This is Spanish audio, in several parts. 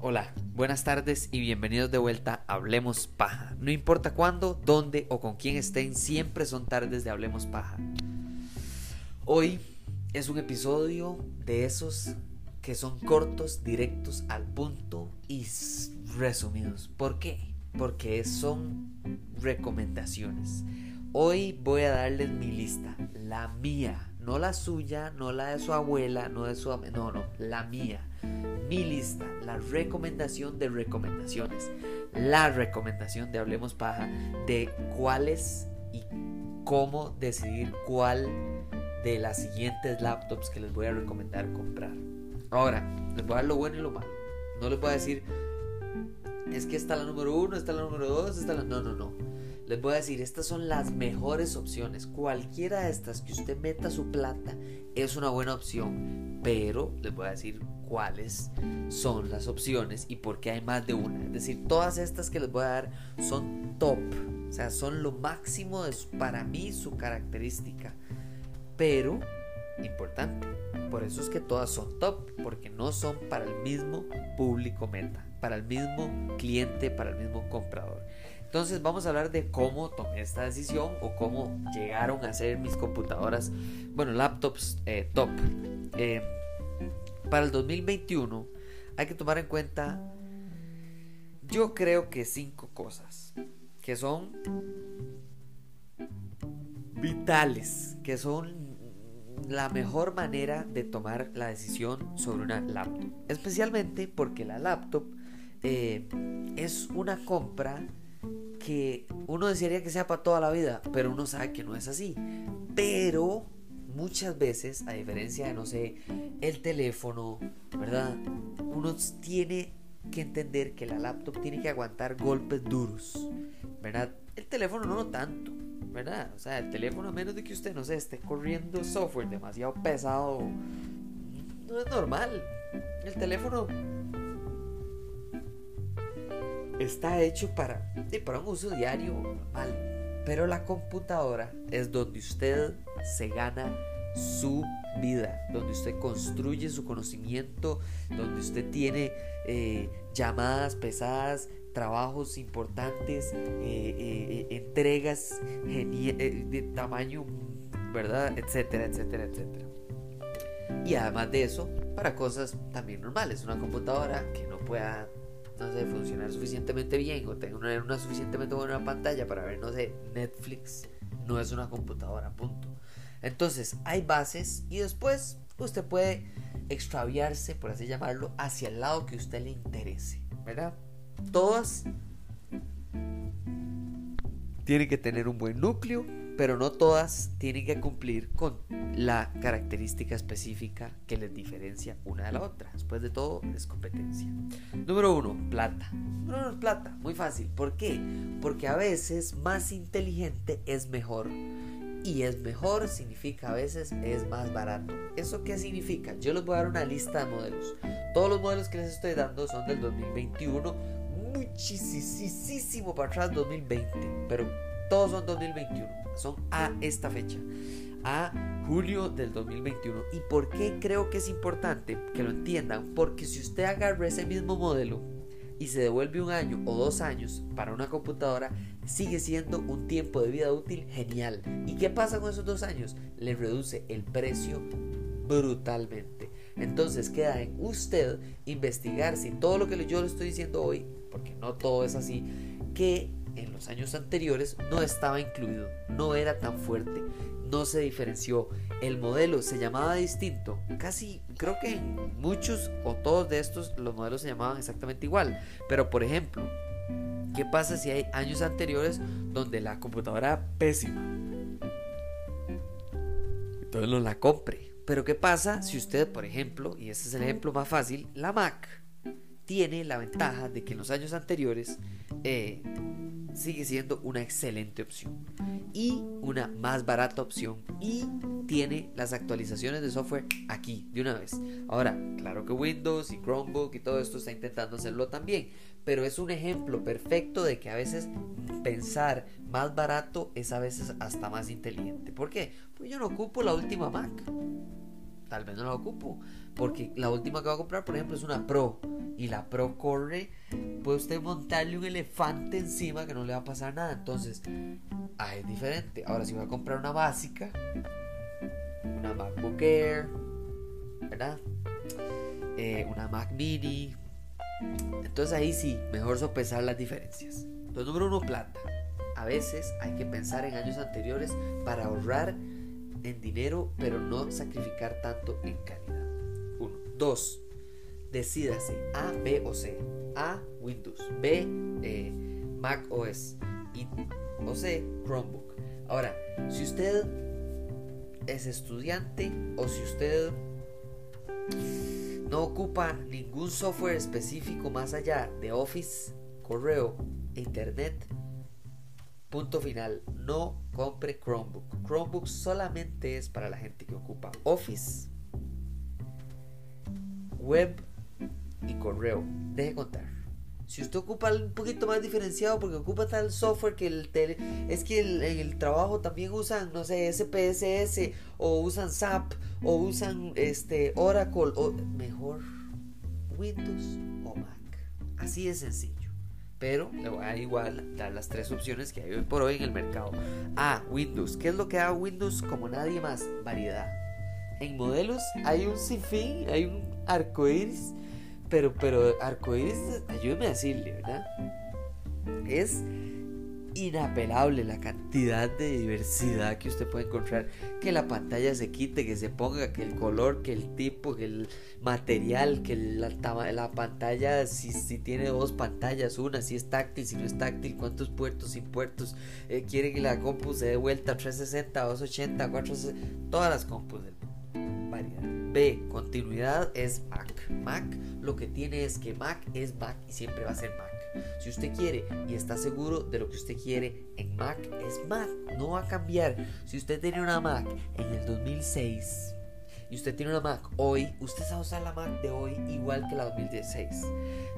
Hola, buenas tardes y bienvenidos de vuelta a Hablemos Paja. No importa cuándo, dónde o con quién estén, siempre son tardes de Hablemos Paja. Hoy es un episodio de esos que son cortos, directos, al punto y resumidos. ¿Por qué? Porque son recomendaciones. Hoy voy a darles mi lista, la mía, no la suya, no la de su abuela, no de su... No, no, la mía mi lista, la recomendación de recomendaciones, la recomendación de Hablemos Paja de cuáles y cómo decidir cuál de las siguientes laptops que les voy a recomendar comprar. Ahora, les voy a dar lo bueno y lo malo. No les voy a decir, es que está la número uno, está la número dos, está la... No, no, no. Les voy a decir, estas son las mejores opciones. Cualquiera de estas que usted meta su plata es una buena opción. Pero les voy a decir cuáles son las opciones y por qué hay más de una. Es decir, todas estas que les voy a dar son top. O sea, son lo máximo de para mí su característica. Pero, importante, por eso es que todas son top. Porque no son para el mismo público meta. Para el mismo cliente, para el mismo comprador. Entonces vamos a hablar de cómo tomé esta decisión o cómo llegaron a ser mis computadoras, bueno, laptops eh, top. Eh, para el 2021 hay que tomar en cuenta, yo creo que cinco cosas que son vitales, que son la mejor manera de tomar la decisión sobre una laptop. Especialmente porque la laptop eh, es una compra que uno desearía que sea para toda la vida, pero uno sabe que no es así. Pero muchas veces, a diferencia de, no sé, el teléfono, ¿verdad? Uno tiene que entender que la laptop tiene que aguantar golpes duros, ¿verdad? El teléfono no, tanto, ¿verdad? O sea, el teléfono a menos de que usted, no sé, esté corriendo software demasiado pesado, no es normal. El teléfono está hecho para, para un uso diario normal. Pero la computadora es donde usted se gana su vida, donde usted construye su conocimiento, donde usted tiene eh, llamadas pesadas, trabajos importantes, eh, eh, entregas de tamaño, ¿verdad? Etcétera, etcétera, etcétera. Y además de eso, para cosas también normales, una computadora que no pueda no sé, funcionar suficientemente bien o tener una, una suficientemente buena pantalla para ver, no sé, Netflix, no es una computadora, punto. Entonces, hay bases y después usted puede extraviarse, por así llamarlo, hacia el lado que usted le interese, ¿verdad? Todas tienen que tener un buen núcleo, pero no todas tienen que cumplir con la característica específica que les diferencia una de la otra. Después de todo, es competencia. Número uno, plata. Número uno, plata. Muy fácil. ¿Por qué? Porque a veces más inteligente es mejor. Y es mejor significa a veces es más barato. ¿Eso qué significa? Yo les voy a dar una lista de modelos. Todos los modelos que les estoy dando son del 2021, muchísimo para atrás 2020, pero todos son 2021, son a esta fecha, a julio del 2021. ¿Y por qué creo que es importante que lo entiendan? Porque si usted agarra ese mismo modelo y se devuelve un año o dos años para una computadora, sigue siendo un tiempo de vida útil genial. ¿Y qué pasa con esos dos años? Le reduce el precio brutalmente. Entonces queda en usted investigar si todo lo que yo le estoy diciendo hoy, porque no todo es así, que en los años anteriores no estaba incluido, no era tan fuerte, no se diferenció, el modelo se llamaba distinto, casi creo que en muchos o todos de estos los modelos se llamaban exactamente igual, pero por ejemplo, ¿qué pasa si hay años anteriores donde la computadora era pésima? Entonces no la compre. Pero ¿qué pasa si usted, por ejemplo, y este es el ejemplo más fácil, la Mac tiene la ventaja de que en los años anteriores eh, sigue siendo una excelente opción y una más barata opción y tiene las actualizaciones de software aquí de una vez. Ahora, claro que Windows y Chromebook y todo esto está intentando hacerlo también, pero es un ejemplo perfecto de que a veces pensar más barato es a veces hasta más inteligente. ¿Por qué? Pues yo no ocupo la última Mac. Tal vez no la ocupo. Porque la última que voy a comprar, por ejemplo, es una Pro. Y la Pro corre, puede usted montarle un elefante encima que no le va a pasar nada. Entonces, ah, es diferente. Ahora, si voy a comprar una básica, una MacBook Air, ¿verdad? Eh, una Mac Mini. Entonces ahí sí, mejor sopesar las diferencias. Entonces, número uno, plata. A veces hay que pensar en años anteriores para ahorrar en dinero, pero no sacrificar tanto en calidad. 2. Decídase A, B o C. A, Windows. B, eh, Mac OS. Y, o C, Chromebook. Ahora, si usted es estudiante o si usted no ocupa ningún software específico más allá de Office, correo Internet, punto final, no compre Chromebook. Chromebook solamente es para la gente que ocupa Office web y correo. Deje contar. Si usted ocupa un poquito más diferenciado porque ocupa tal software que el tele, es que en el, trabajo también usan, no sé, SPSS o usan SAP o usan este Oracle o mejor Windows o Mac. Así de sencillo. Pero le voy a igual dar las tres opciones que hay hoy por hoy en el mercado. A, Windows. ¿Qué es lo que da Windows como nadie más? Variedad. En modelos hay un sinfín, hay un arcoíris, pero, pero arcoíris, ayúdeme a decirle, ¿verdad? Es inapelable la cantidad de diversidad que usted puede encontrar. Que la pantalla se quite, que se ponga, que el color, que el tipo, que el material, que la, la pantalla, si, tiene dos pantallas, una, si es táctil, si no es táctil, cuántos puertos, sin puertos. Eh, quiere que la compu se dé vuelta a 360, 280, 460, todas las compus del B, continuidad es Mac. Mac lo que tiene es que Mac es Mac y siempre va a ser Mac. Si usted quiere y está seguro de lo que usted quiere en Mac, es Mac, no va a cambiar. Si usted tiene una Mac en el 2006 y usted tiene una Mac hoy, usted a usar la Mac de hoy igual que la 2016.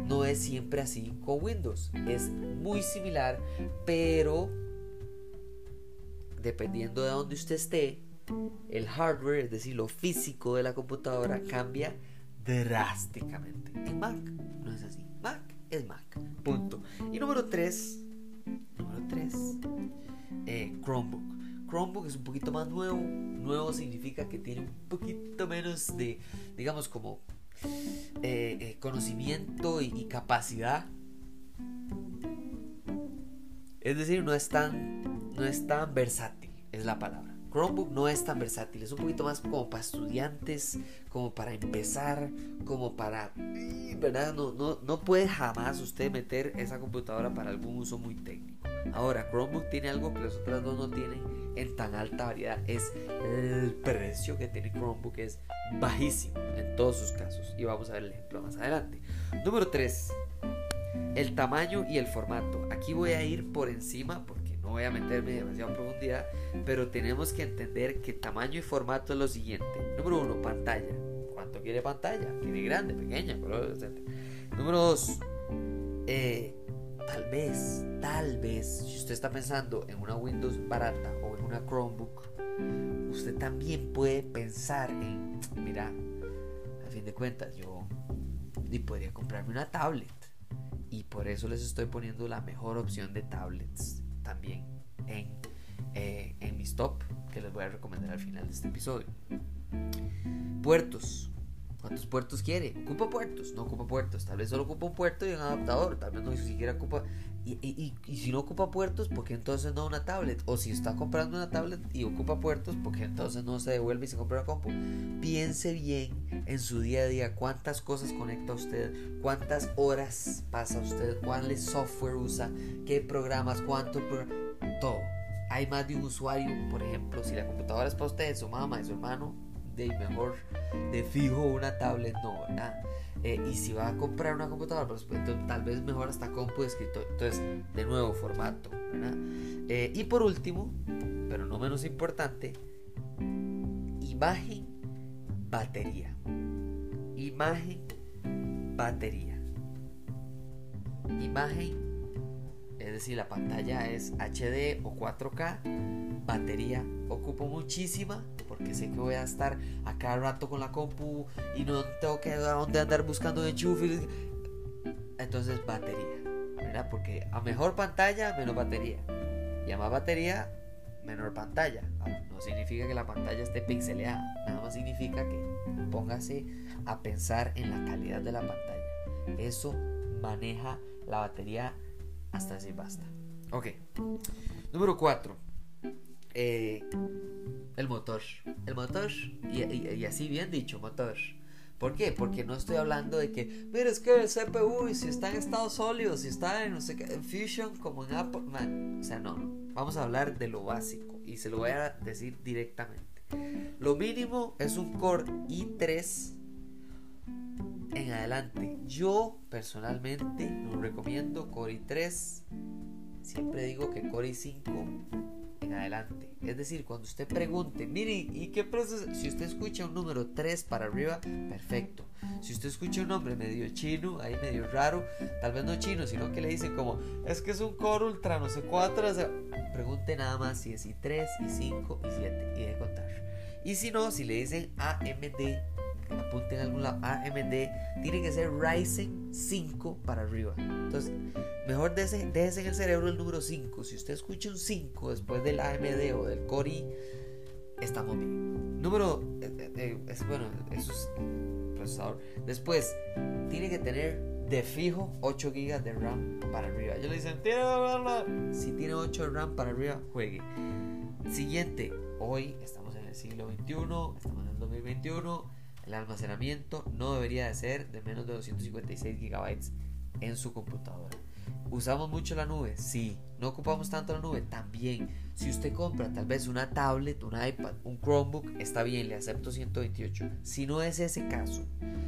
No es siempre así con Windows, es muy similar, pero dependiendo de donde usted esté, el hardware, es decir, lo físico de la computadora, cambia drásticamente. En Mac no es así. Mac es Mac. Punto. Y número 3. Número 3. Eh, Chromebook. Chromebook es un poquito más nuevo. Nuevo significa que tiene un poquito menos de, digamos, como eh, eh, conocimiento y, capacidad. Es decir, no es tan, no es tan versátil, es la palabra. Chromebook no es tan versátil, es un poquito más como para estudiantes, como para empezar, como para... ¿Verdad? No, no, no puede jamás usted meter esa computadora para algún uso muy técnico. Ahora, Chromebook tiene algo que las otras dos no tienen en tan alta variedad. Es el precio que tiene Chromebook es bajísimo en todos sus casos. Y vamos a ver el ejemplo más adelante. Número 3. El tamaño y el formato. Aquí voy a ir por encima no voy a meterme demasiado en profundidad, pero tenemos que entender que tamaño y formato es lo siguiente. Número uno, pantalla. ¿Cuánto quiere pantalla? ¿Quiere grande, pequeña, color, etc. Número dos, eh, tal vez, tal vez, si usted está pensando en una Windows barata o en una Chromebook, usted también puede pensar en, mira, a fin de cuentas, yo ni podría comprarme una tablet. Y por eso les estoy poniendo la mejor opción de tablets también en, eh, en mis top que les voy a recomendar al final de este episodio. Puertos. ¿Cuántos puertos quiere? ¿Ocupa puertos? No ocupa puertos. Tal vez solo ocupa un puerto y un adaptador. Tal vez no siquiera ocupa. Y, y, si no ocupa puertos, ¿por qué entonces no una tablet? O si está comprando una tablet y ocupa puertos, ¿por qué entonces no se devuelve y se compra una compu? Piense bien en su día a día cuántas cosas conecta usted, cuántas horas pasa usted, cuáles software usa, qué programas, cuánto. todo. Hay más de un usuario, por ejemplo, si la computadora es para usted, su mamá y su hermano, de mejor de fijo una tablet no, ¿verdad? Eh, y si va a comprar una computadora, pues, tal vez mejor hasta compu de. Entonces, de nuevo, formato, ¿verdad? Eh, y por último, pero no menos importante, imagen, batería. Imagen, batería. Imagen, es decir, la pantalla es HD o 4K, batería ocupo muchísima porque sé que voy a estar a cada rato con la compu y no tengo que dónde andar buscando enchufe. Entonces batería, ¿verdad? Porque a mejor pantalla, menos batería. Y a más batería, menor pantalla. no significa que la pantalla esté pixeleada, nada más significa que póngase a pensar en la calidad de la pantalla. Eso maneja la batería hasta así basta. Ok. Número 4. Eh, el motor. El motor, y, así bien dicho, motor. ¿Por qué? Porque no estoy hablando de que, mira, es que el CPU, si está en estado sólido, si está en no sé qué, en Fusion, como en Apple, o sea, no. Vamos a hablar de lo básico y se lo voy a decir directamente. Lo mínimo es un Core i3 en adelante. Yo personalmente no recomiendo Core i3. Siempre digo que Core i5 en adelante. Es decir, cuando usted pregunte, mire, ¿y qué proceso? Si usted escucha un número 3 para arriba, perfecto. Si usted escucha un nombre medio chino, ahí medio raro, tal vez no chino, sino que le dicen como, es que es un core ultra, no sé cuatro, pregunte nada más si es i3, i5, i7 y de contar. Y si no, si le dicen AMD, apunten algún lado, AMD, tiene que ser Ryzen 5 para arriba. Entonces, mejor déjese, en el cerebro el número 5. Si usted escucha un 5 después del AMD o del Core i, estamos bien. Número, eh, eh, eh, es, bueno, eso es procesador. Después, tiene que tener de fijo 8 GB de RAM para arriba. Yo le dicen, si tiene 8 de RAM para arriba, juegue. Siguiente, hoy estamos en el siglo XXI, estamos en el 2021 el almacenamiento no debería de ser de menos de 256 GB en su computadora. ¿Usamos mucho la nube? Sí. ¿No ocupamos tanto la nube? También. Si usted compra tal vez una tablet, un iPad, un Chromebook, está bien, le acepto 128. Si no es ese caso,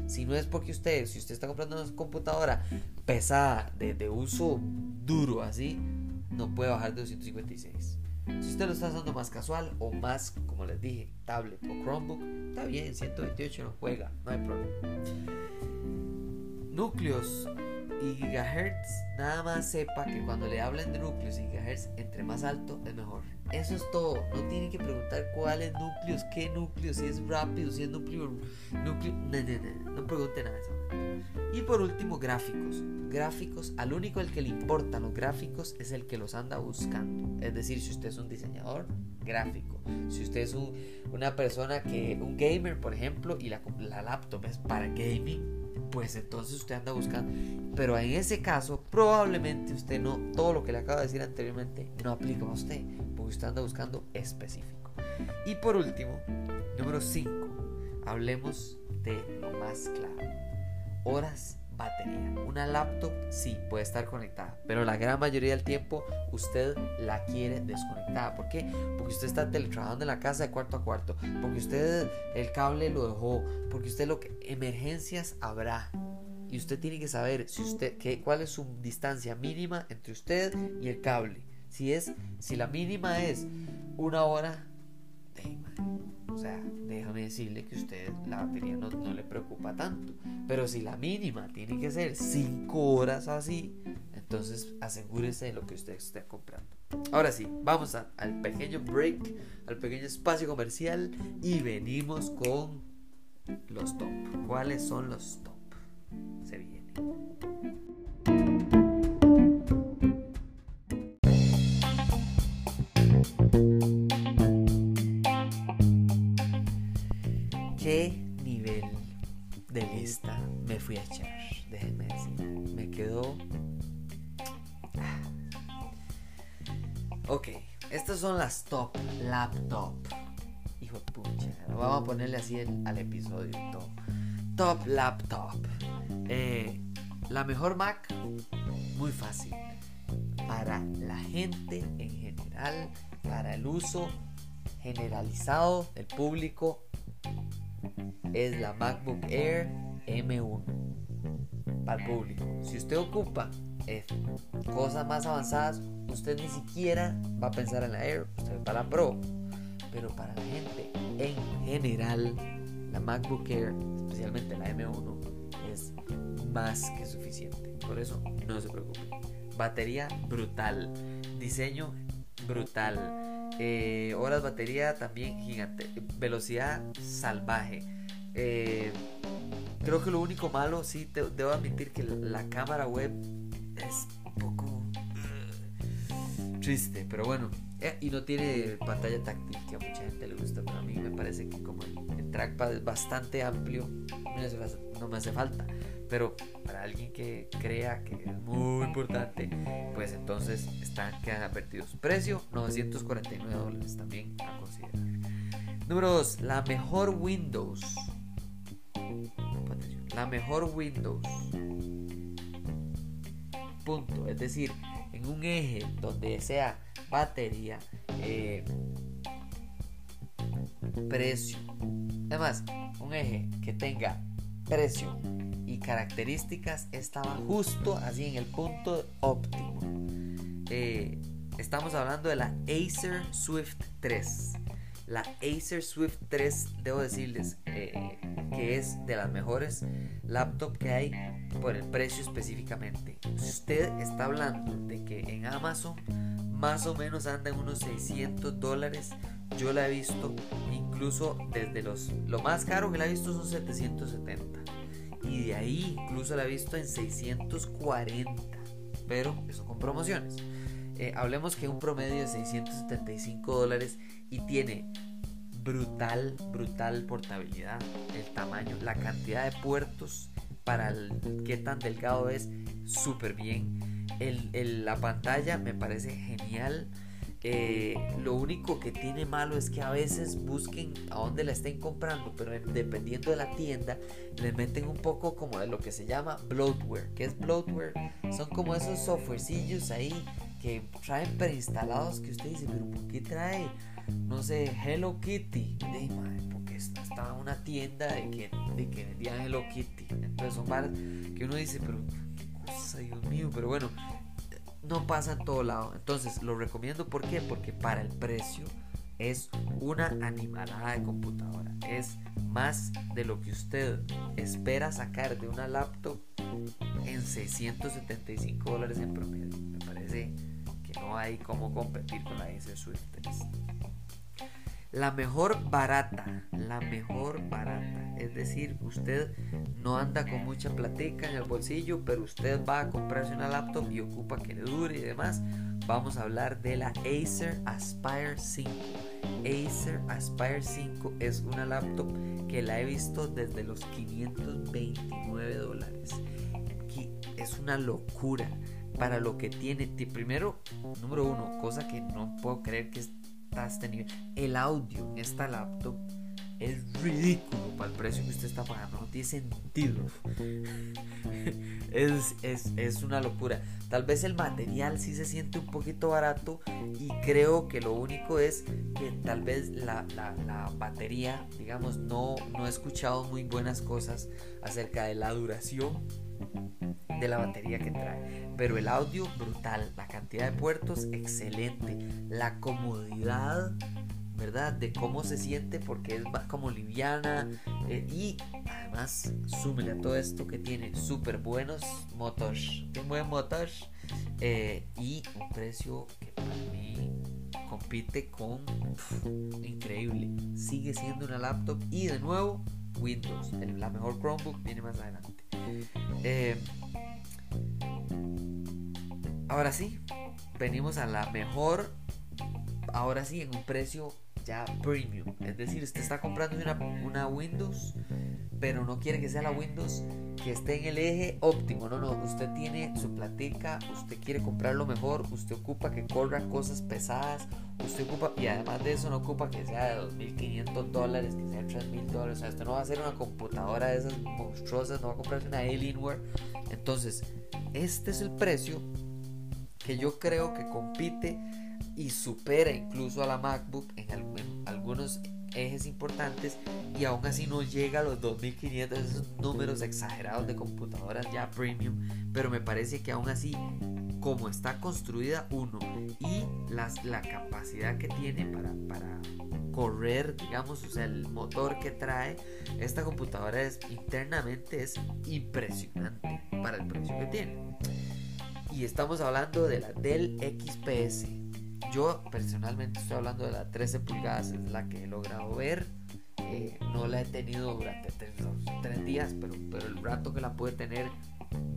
si no es porque usted, si usted está comprando una computadora pesada, de, de uso duro así, no puede bajar de 256. Si usted lo está usando más casual o más, como les dije, tablet o Chromebook, está bien, 128 no juega, no hay problema. Núcleos y gigahertz, nada más sepa que cuando le hablen de núcleos y gigahertz, entre más alto es mejor. Eso es todo. No tiene que preguntar cuáles núcleos, qué núcleos, si es rápido, si es núcleo. núcleo no, no, no, no pregunte nada de eso. Y por último, gráficos. Gráficos, al único el que le importan los gráficos es el que los anda buscando. Es decir, si usted es un diseñador gráfico, si usted es una persona que, un gamer, por ejemplo, y la, la laptop es para gaming, pues entonces usted anda buscando. Pero en ese caso, probablemente usted no, todo lo que le acabo de decir anteriormente no aplica a usted, porque usted anda buscando específico. Y por último, número 5, hablemos de lo más claro horas batería. Una laptop sí puede estar conectada, pero la gran mayoría del tiempo usted la quiere desconectada. ¿Por qué? Porque usted está teletrabajando en la casa de cuarto a cuarto, porque usted el cable lo dejó, porque usted lo que emergencias habrá. Y usted tiene que saber si usted qué, cuál es su distancia mínima entre usted y el cable. Si es si la mínima es una hora, o sea, déjame decirle que usted la batería no, le preocupa tanto. Pero si la mínima tiene que ser 5 horas así, entonces asegúrese de lo que usted esté comprando. Ahora sí, vamos al pequeño break, al pequeño espacio comercial y venimos con los top. ¿Cuáles son los top? Se viene. Fui a echar, déjenme decir. Me quedó. Ah. Ok, estas son las top laptop. Hijo de pucha, vamos a ponerle así al episodio top. Top laptop. Eh, la mejor Mac, muy fácil. Para la gente en general, para el uso generalizado del público, es la MacBook Air M1 para el público. Si usted ocupa eh, cosas más avanzadas, usted ni siquiera va a pensar en la Air, usted va para la Pro. Pero para la gente en general, la MacBook Air, especialmente la M1, es más que suficiente. Por eso no se preocupe. Batería brutal. Diseño brutal. Eh, horas batería también gigante. Velocidad salvaje. Eh, creo que lo único malo, sí, debo admitir que la cámara web es un poco uh, triste, pero bueno. Eh, y no tiene pantalla táctil, que a mucha gente le gusta, pero a mí me parece que como el, trackpad es bastante amplio, no me hace falta. Pero para alguien que crea que es muy importante, pues entonces están, quedan advertidos. Precio 949 dólares también a considerar. Número 2. La mejor Windows. La mejor Windows. Punto. Es decir, en un eje donde sea batería, eh, precio. Además, un eje que tenga precio características estaba justo así en el punto óptimo. Eh, estamos hablando de la Acer Swift 3. La Acer Swift 3, debo decirles eh, que es de las mejores laptops que hay por el precio específicamente. Si usted está hablando de que en Amazon más o menos anda en unos 600 dólares, yo la he visto incluso desde los... Lo más caro que la he visto son 770 de ahí incluso la he visto en 640, pero eso con promociones. Eh, hablemos que un promedio de 675 dólares y tiene brutal, brutal portabilidad, el tamaño, la cantidad de puertos para el, qué tan delgado es, súper bien. El, la pantalla me parece genial. Eh, lo único que tiene malo es que a veces busquen a dónde la estén comprando, pero dependiendo de la tienda, le meten un poco como de lo que se llama bloatware. ¿Qué es bloatware? Son como esos softwarecillos ahí que traen preinstalados que usted dice, pero ¿por qué trae, no sé, Hello Kitty? De, porque estaba una tienda de que, de que vendían Hello Kitty. Entonces son bar que uno dice, pero qué cosa, Dios mío, pero bueno no pasa en todo lado. Entonces lo recomiendo ¿por qué? Porque para el precio es una animalada de computadora. Es más de lo que usted espera sacar de una laptop en 675 dólares en promedio. Me parece que no hay cómo competir con la Acer Swift 3. La mejor barata, la mejor barata. Es decir, usted no anda con mucha platica en el bolsillo, pero usted va a comprarse una laptop y ocupa que le dure y demás. Vamos a hablar de la Acer Aspire 5. Acer Aspire 5 es una laptop que la he visto desde los 529 dólares. Es una locura para lo que tiene. Primero, número uno, cosa que no puedo creer que es este el audio en esta laptop es ridículo para el precio que usted está pagando. No tiene sentido. es, es, una locura. Tal vez el material sí se siente un poquito barato. Y creo que lo único es que tal vez la, la, batería, digamos, no, no he escuchado muy buenas cosas acerca de la duración de la batería que trae. Pero el audio brutal, la cantidad de puertos excelente, la comodidad, ¿verdad? De cómo se siente porque es como liviana eh, y además súmele a todo esto que tiene súper buenos motors, un buen eh, y un precio que para mí compite con increíble. Sigue siendo una laptop y de nuevo Windows, la mejor Chromebook viene más adelante. Eh, ahora sí, venimos a la mejor, ahora sí, en un precio ya premium. Es decir, usted está comprando una, Windows, pero no quiere que sea la Windows que esté en el eje óptimo. No, no, usted tiene su platica, usted quiere comprar lo mejor, usted ocupa que corra cosas pesadas, usted ocupa, y además de eso no ocupa que sea de 2.500 dólares, que sea de 3.000 dólares. O sea, usted no va a hacer una computadora de esas monstruosas, no va a comprarse una Alienware. Entonces, este es el precio que yo creo que compite y supera incluso a la MacBook en, algunos ejes importantes y aún así no llega a los 2500 esos números exagerados de computadoras ya premium pero me parece que aún así como está construida uno y las, la capacidad que tiene para, para correr digamos o sea el motor que trae esta computadora es internamente es impresionante para el precio que tiene y estamos hablando de la Dell XPS yo personalmente estoy hablando de la 13 pulgadas, es la que he logrado ver. Eh, no la he tenido durante tres, días, pero, pero el rato que la pude tener,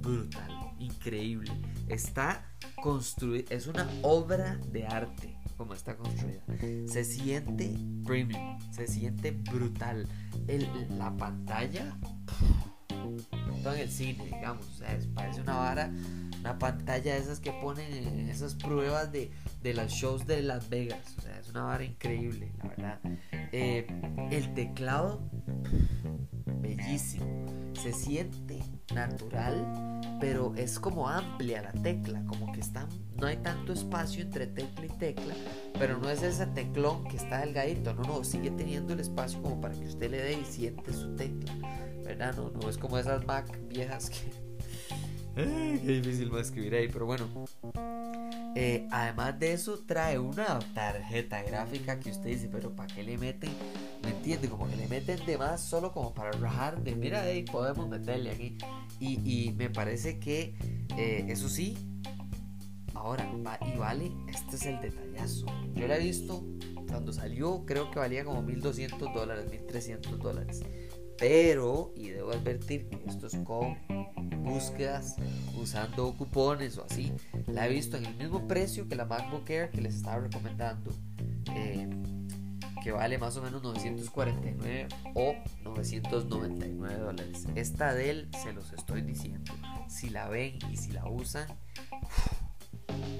brutal, increíble. Está construida, es una obra de arte como está construida. Se siente premium, se siente brutal. El, la pantalla, todo en el cine, digamos, parece una vara una pantalla de esas que ponen en esas pruebas de, de los shows de Las Vegas. O sea, es una vara increíble, la verdad. Eh, el teclado, bellísimo. Se siente natural, pero es como amplia la tecla, como que está, no hay tanto espacio entre tecla y tecla, pero no es ese teclón que está delgadito, no, no, sigue teniendo el espacio como para que usted le dé y siente su tecla, ¿verdad? No, no es como esas Mac viejas que qué difícil va a escribir ahí, pero bueno. Eh, además de eso, trae una tarjeta gráfica que usted dice, pero ¿para qué le meten? ¿Me entiende? Como que le meten de más solo como para rajar de, mira, ahí podemos meterle aquí. Y, me parece que, eh, eso sí, ahora, y vale, este es el detallazo. Yo la he visto cuando salió, creo que valía como 1200 dólares, 1300 dólares. Pero, y debo advertir que esto es con búsquedas usando cupones o así, la he visto en el mismo precio que la MacBook Air que les estaba recomendando, eh, que vale más o menos 949 o 999 dólares. Esta Dell, se los estoy diciendo, si la ven y si la usan,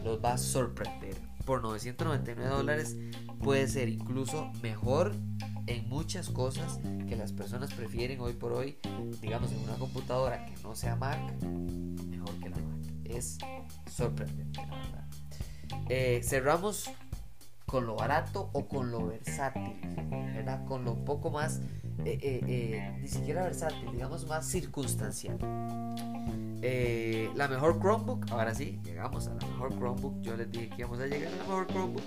los va a sorprender. Por 999 dólares puede ser incluso mejor en muchas cosas que las personas prefieren hoy por hoy, digamos en una computadora que no sea Mac, mejor que la Mac. Es sorprendente, la verdad. Eh, cerramos con lo barato o con lo versátil, ¿verdad? Con lo poco más, eh, eh, ni siquiera versátil, digamos más circunstancial. la mejor Chromebook, ahora sí, llegamos a la mejor Chromebook. Yo les dije que íbamos a llegar a la mejor Chromebook,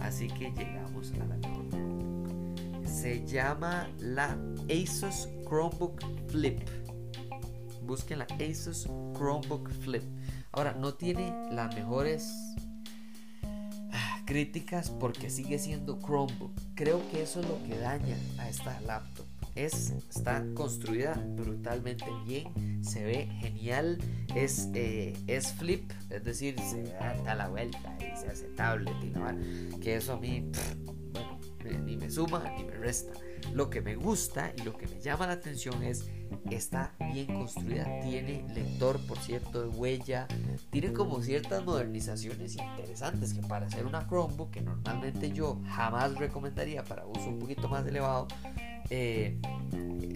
así que llegamos a la mejor se llama la Asus Chromebook Flip. Busquen la Asus Chromebook Flip. Ahora, no tiene las mejores ah, críticas porque sigue siendo Chromebook. Creo que eso es lo que daña a esta laptop. Es, está construida brutalmente bien, se ve genial, es, eh, es flip, es decir, se da la vuelta y se hace tablet y que eso a mí ni me suma ni me resta. Lo que me gusta y lo que me llama la atención es está bien construida, tiene lector por cierto de huella, tiene como ciertas modernizaciones interesantes que para hacer una Chromebook que normalmente yo jamás recomendaría para uso un poquito más elevado, eh,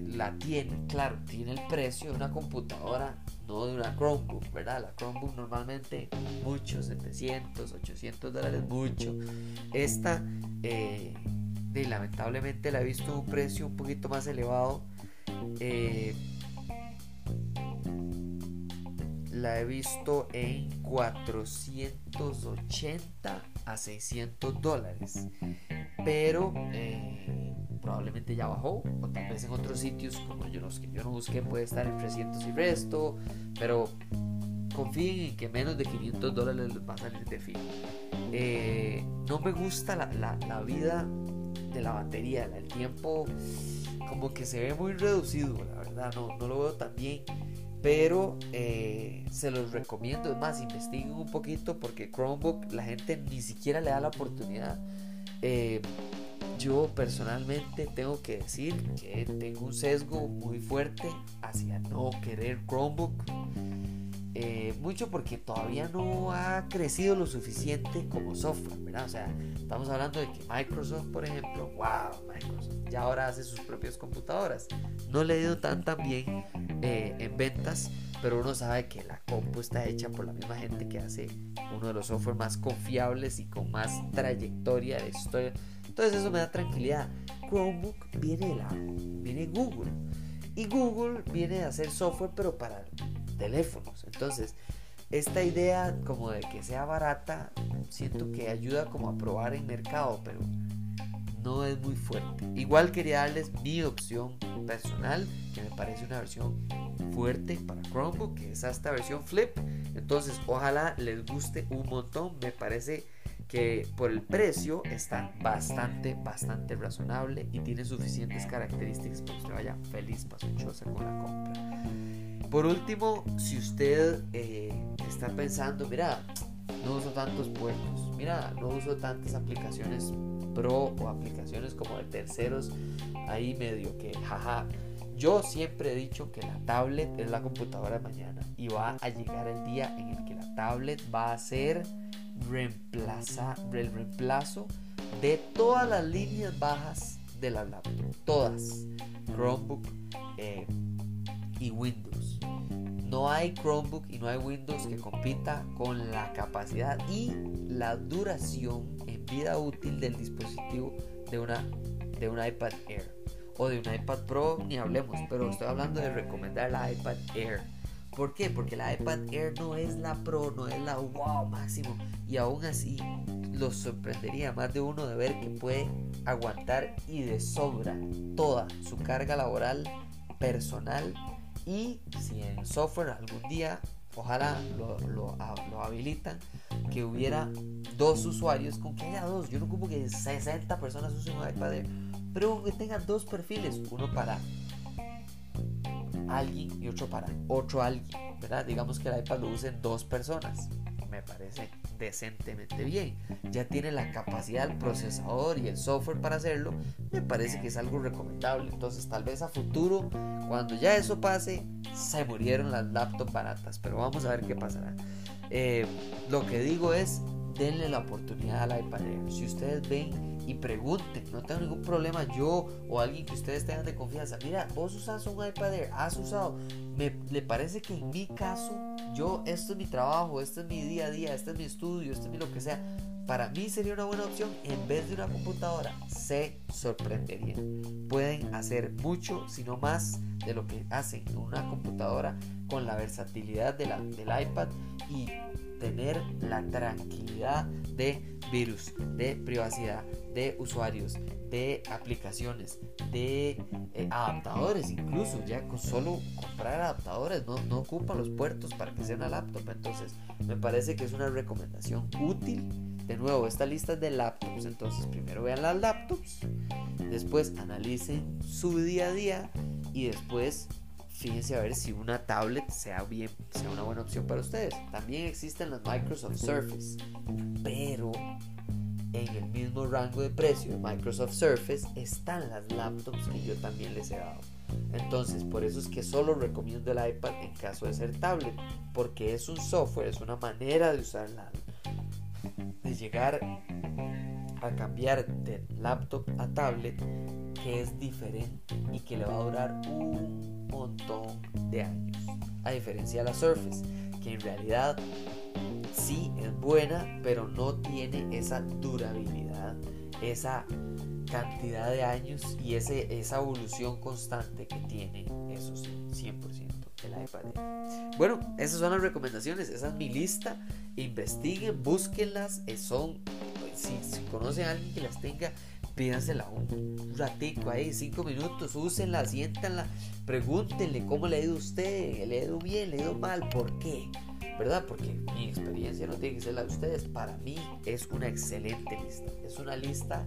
la tiene, claro, tiene el precio de una computadora, no de una Chromebook, ¿verdad? La Chromebook normalmente mucho, 700, 800 dólares, mucho. Esta eh, y lamentablemente la he visto en un precio un poquito más elevado. Eh, la he visto en 480 a 600 dólares. Pero eh, probablemente ya bajó. O tal vez en otros sitios, como yo, los que yo no busqué, puede estar en 300 y resto. Pero confíen en que menos de 500 dólares les va a salir de fin. Eh, no me gusta la, la, la vida de la batería, el tiempo como que se ve muy reducido, la verdad, no, no lo veo tan bien. Pero eh, se los recomiendo, es más, investiguen un poquito porque Chromebook la gente ni siquiera le da la oportunidad. Eh, yo personalmente tengo que decir que tengo un sesgo muy fuerte hacia no querer Chromebook eh, mucho porque todavía no ha crecido lo suficiente como software, ¿verdad? O sea, estamos hablando de que Microsoft, por ejemplo, wow, Microsoft ya ahora hace sus propias computadoras. No le ha ido tan tan bien eh, en ventas, pero uno sabe que la compu está hecha por la misma gente que hace uno de los software más confiables y con más trayectoria de, historia, Entonces eso me da tranquilidad. Chromebook viene de la, viene Google. Y Google viene de hacer software pero para teléfonos. Entonces, esta idea como de que sea barata, siento que ayuda como a probar en mercado, pero no es muy fuerte. Igual quería darles mi opción personal, que me parece una versión fuerte para Chromebook, que es esta versión Flip. Entonces, ojalá les guste un montón. Me parece que por el precio está bastante, bastante razonable y tiene suficientes características para que usted vaya feliz, pasochosa con la compra. Por último, si usted eh, está pensando, mira, no uso tantos puertos, mira, no uso tantas aplicaciones pro o aplicaciones como de terceros, ahí medio que, jaja. Yo siempre he dicho que la tablet es la computadora de mañana y va a llegar el día en el que la tablet va a ser reemplaza, el reemplazo de todas las líneas bajas de la laptop. Todas. Chromebook eh, y Windows. No hay Chromebook y no hay Windows que compita con la capacidad y la duración en vida útil del dispositivo de una de un iPad Air o de un iPad Pro, ni hablemos, pero estoy hablando de recomendar la iPad Air ¿Por qué? Porque la iPad Air no es la Pro, no es la wow máximo. Y aún así los sorprendería más de uno de ver que puede aguantar y de sobra toda su carga laboral personal. Y si en software algún día, ojalá lo, lo, habilitan, que hubiera dos usuarios, con que haya dos. Yo no como que 60 personas usen un iPad Air, pero que tengan dos perfiles, uno para alguien y otro para otro alguien, ¿verdad? Digamos que el iPad lo usen dos personas. Me parece decentemente bien. Ya tiene la capacidad del procesador y el software para hacerlo. Me parece que es algo recomendable. Entonces, tal vez a futuro, cuando ya eso pase, se murieron las laptops baratas. Pero vamos a ver qué pasará. Eh, lo que digo es, denle la oportunidad al iPad. Si ustedes ven y pregunten, no tengo ningún problema yo o alguien que ustedes tengan de confianza. Mira, vos usas un iPad Air, has usado. Me le parece que en mi caso, yo, esto es mi trabajo, esto es mi día a día, este es mi estudio, esto es lo que sea. Para mí sería una buena opción en vez de una computadora. Se sorprenderían. Pueden hacer mucho, si no más, de lo que hacen en una computadora con la versatilidad de la, del iPad y tener la tranquilidad de virus, de privacidad, de usuarios, de aplicaciones, de eh, adaptadores, incluso ya con solo comprar adaptadores, no, no ocupan los puertos para que sea una laptop. Entonces, me parece que es una recomendación útil. De nuevo, esta lista es de laptops. Entonces, primero vean las laptops, después analicen su día a día y después fíjense a ver si una tablet sea bien, sea una buena opción para ustedes. También existen las Microsoft Surface, pero en el mismo rango de precio de Microsoft Surface están las laptops que yo también les he dado. Entonces, por eso es que solo recomiendo el iPad en caso de ser tablet, porque es un software, es una manera de usarla, de llegar a cambiar de laptop a tablet que es diferente y que le va a durar un montón de años. A diferencia de la Surface, que en realidad sí es buena, pero no tiene esa durabilidad, esa cantidad de años y ese, esa evolución constante que tiene, eso sí, 100% el iPad. Bueno, esas son las recomendaciones, esa es mi lista. Investiguen, búsquenlas, eh, son, si, si conocen a alguien que las tenga, pídansela un ratico ahí, cinco minutos, úsenla, siéntanla, pregúntenle cómo le ha ido usted, le ha ido bien, le ha ido mal, ¿por qué? ¿Verdad? Porque mi experiencia no tiene que ser la de ustedes. Para mí es una excelente lista. Es una lista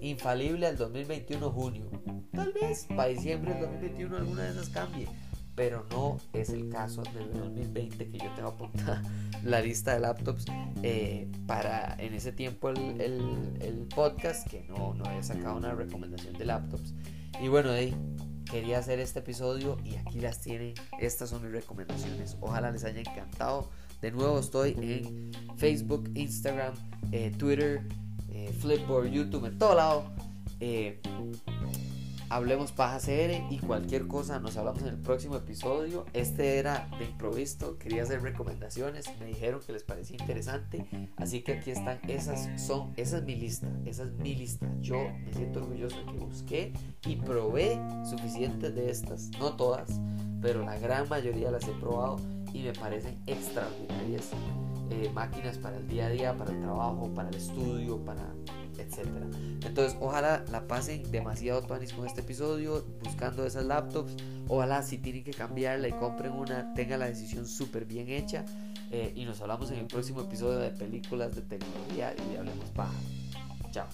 infalible al 2021 junio. Tal vez para diciembre del 2021 alguna de esas cambie pero no es el caso del 2020 que yo tengo apuntada la lista de laptops eh, para en ese tiempo el, el, podcast que no, no he sacado una recomendación de laptops. Y bueno ahí quería hacer este episodio y aquí las tienen estas son mis recomendaciones. Ojalá les haya encantado. De nuevo estoy en Facebook Instagram eh, Twitter eh, Flipboard YouTube en todo lado Hablemos Paja CR y cualquier cosa nos hablamos en el próximo episodio. Este era de improviso, quería hacer recomendaciones, me dijeron que les parecía interesante, así que aquí están, esas son, esa es mi lista, esa es mi lista. Yo me siento orgulloso de que busqué y probé suficientes de estas, no todas, pero la gran mayoría las he probado y me parecen extraordinarias. Eh, máquinas para el día a día, para el trabajo, para el estudio, para etcétera. Entonces, ojalá la pasen demasiado tuanis con este episodio, buscando esas laptops. Ojalá si tienen que cambiarla y compren una, tengan la decisión súper bien hecha. Eh, y nos hablamos en el próximo episodio de películas de tecnología y Hablemos Paja. Chao.